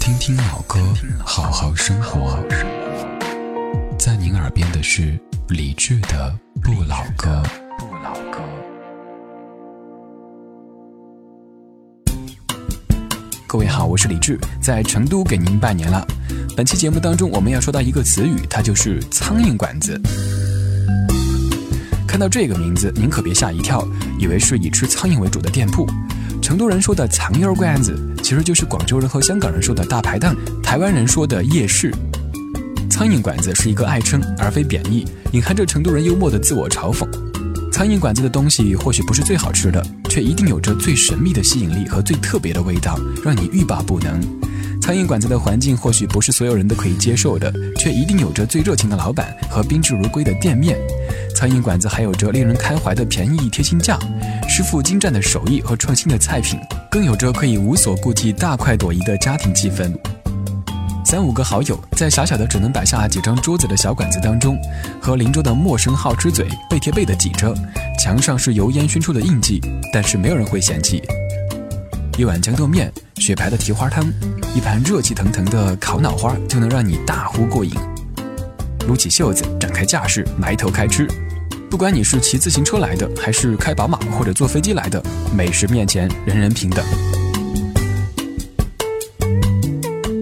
听听老歌，好好生活。在您耳边的是李志的《》。不老歌。各位好，我是李志，在成都给您拜年了。本期节目当中，我们要说到一个词语，它就是“苍蝇馆子”。看到这个名字，您可别吓一跳，以为是以吃苍蝇为主的店铺。成都人说的“苍蝇馆子”，其实就是广州人和香港人说的大排档，台湾人说的夜市。苍蝇馆子是一个爱称，而非贬义，隐含着成都人幽默的自我嘲讽。苍蝇馆子的东西或许不是最好吃的，却一定有着最神秘的吸引力和最特别的味道，让你欲罢不能。苍蝇馆子的环境或许不是所有人都可以接受的，却一定有着最热情的老板和宾至如归的店面。苍蝇馆子还有着令人开怀的便宜贴心价，师傅精湛的手艺和创新的菜品，更有着可以无所顾忌大快朵颐的家庭气氛。三五个好友在小小的只能摆下几张桌子的小馆子当中，和邻桌的陌生好吃嘴背贴背的挤着，墙上是油烟熏出的印记，但是没有人会嫌弃。一碗豇豆面，雪白的蹄花汤，一盘热气腾腾的烤脑花，就能让你大呼过瘾。撸起袖子，展开架势，埋头开吃。不管你是骑自行车来的，还是开宝马或者坐飞机来的，美食面前人人平等。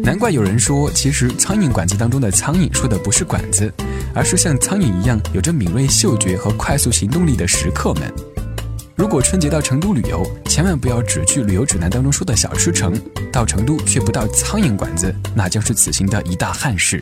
难怪有人说，其实苍蝇馆子当中的苍蝇说的不是馆子，而是像苍蝇一样有着敏锐嗅觉和快速行动力的食客们。如果春节到成都旅游，千万不要只去旅游指南当中说的小吃城，到成都却不到苍蝇馆子，那将是此行的一大憾事。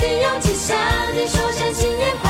的勇气，向你说声新年快乐。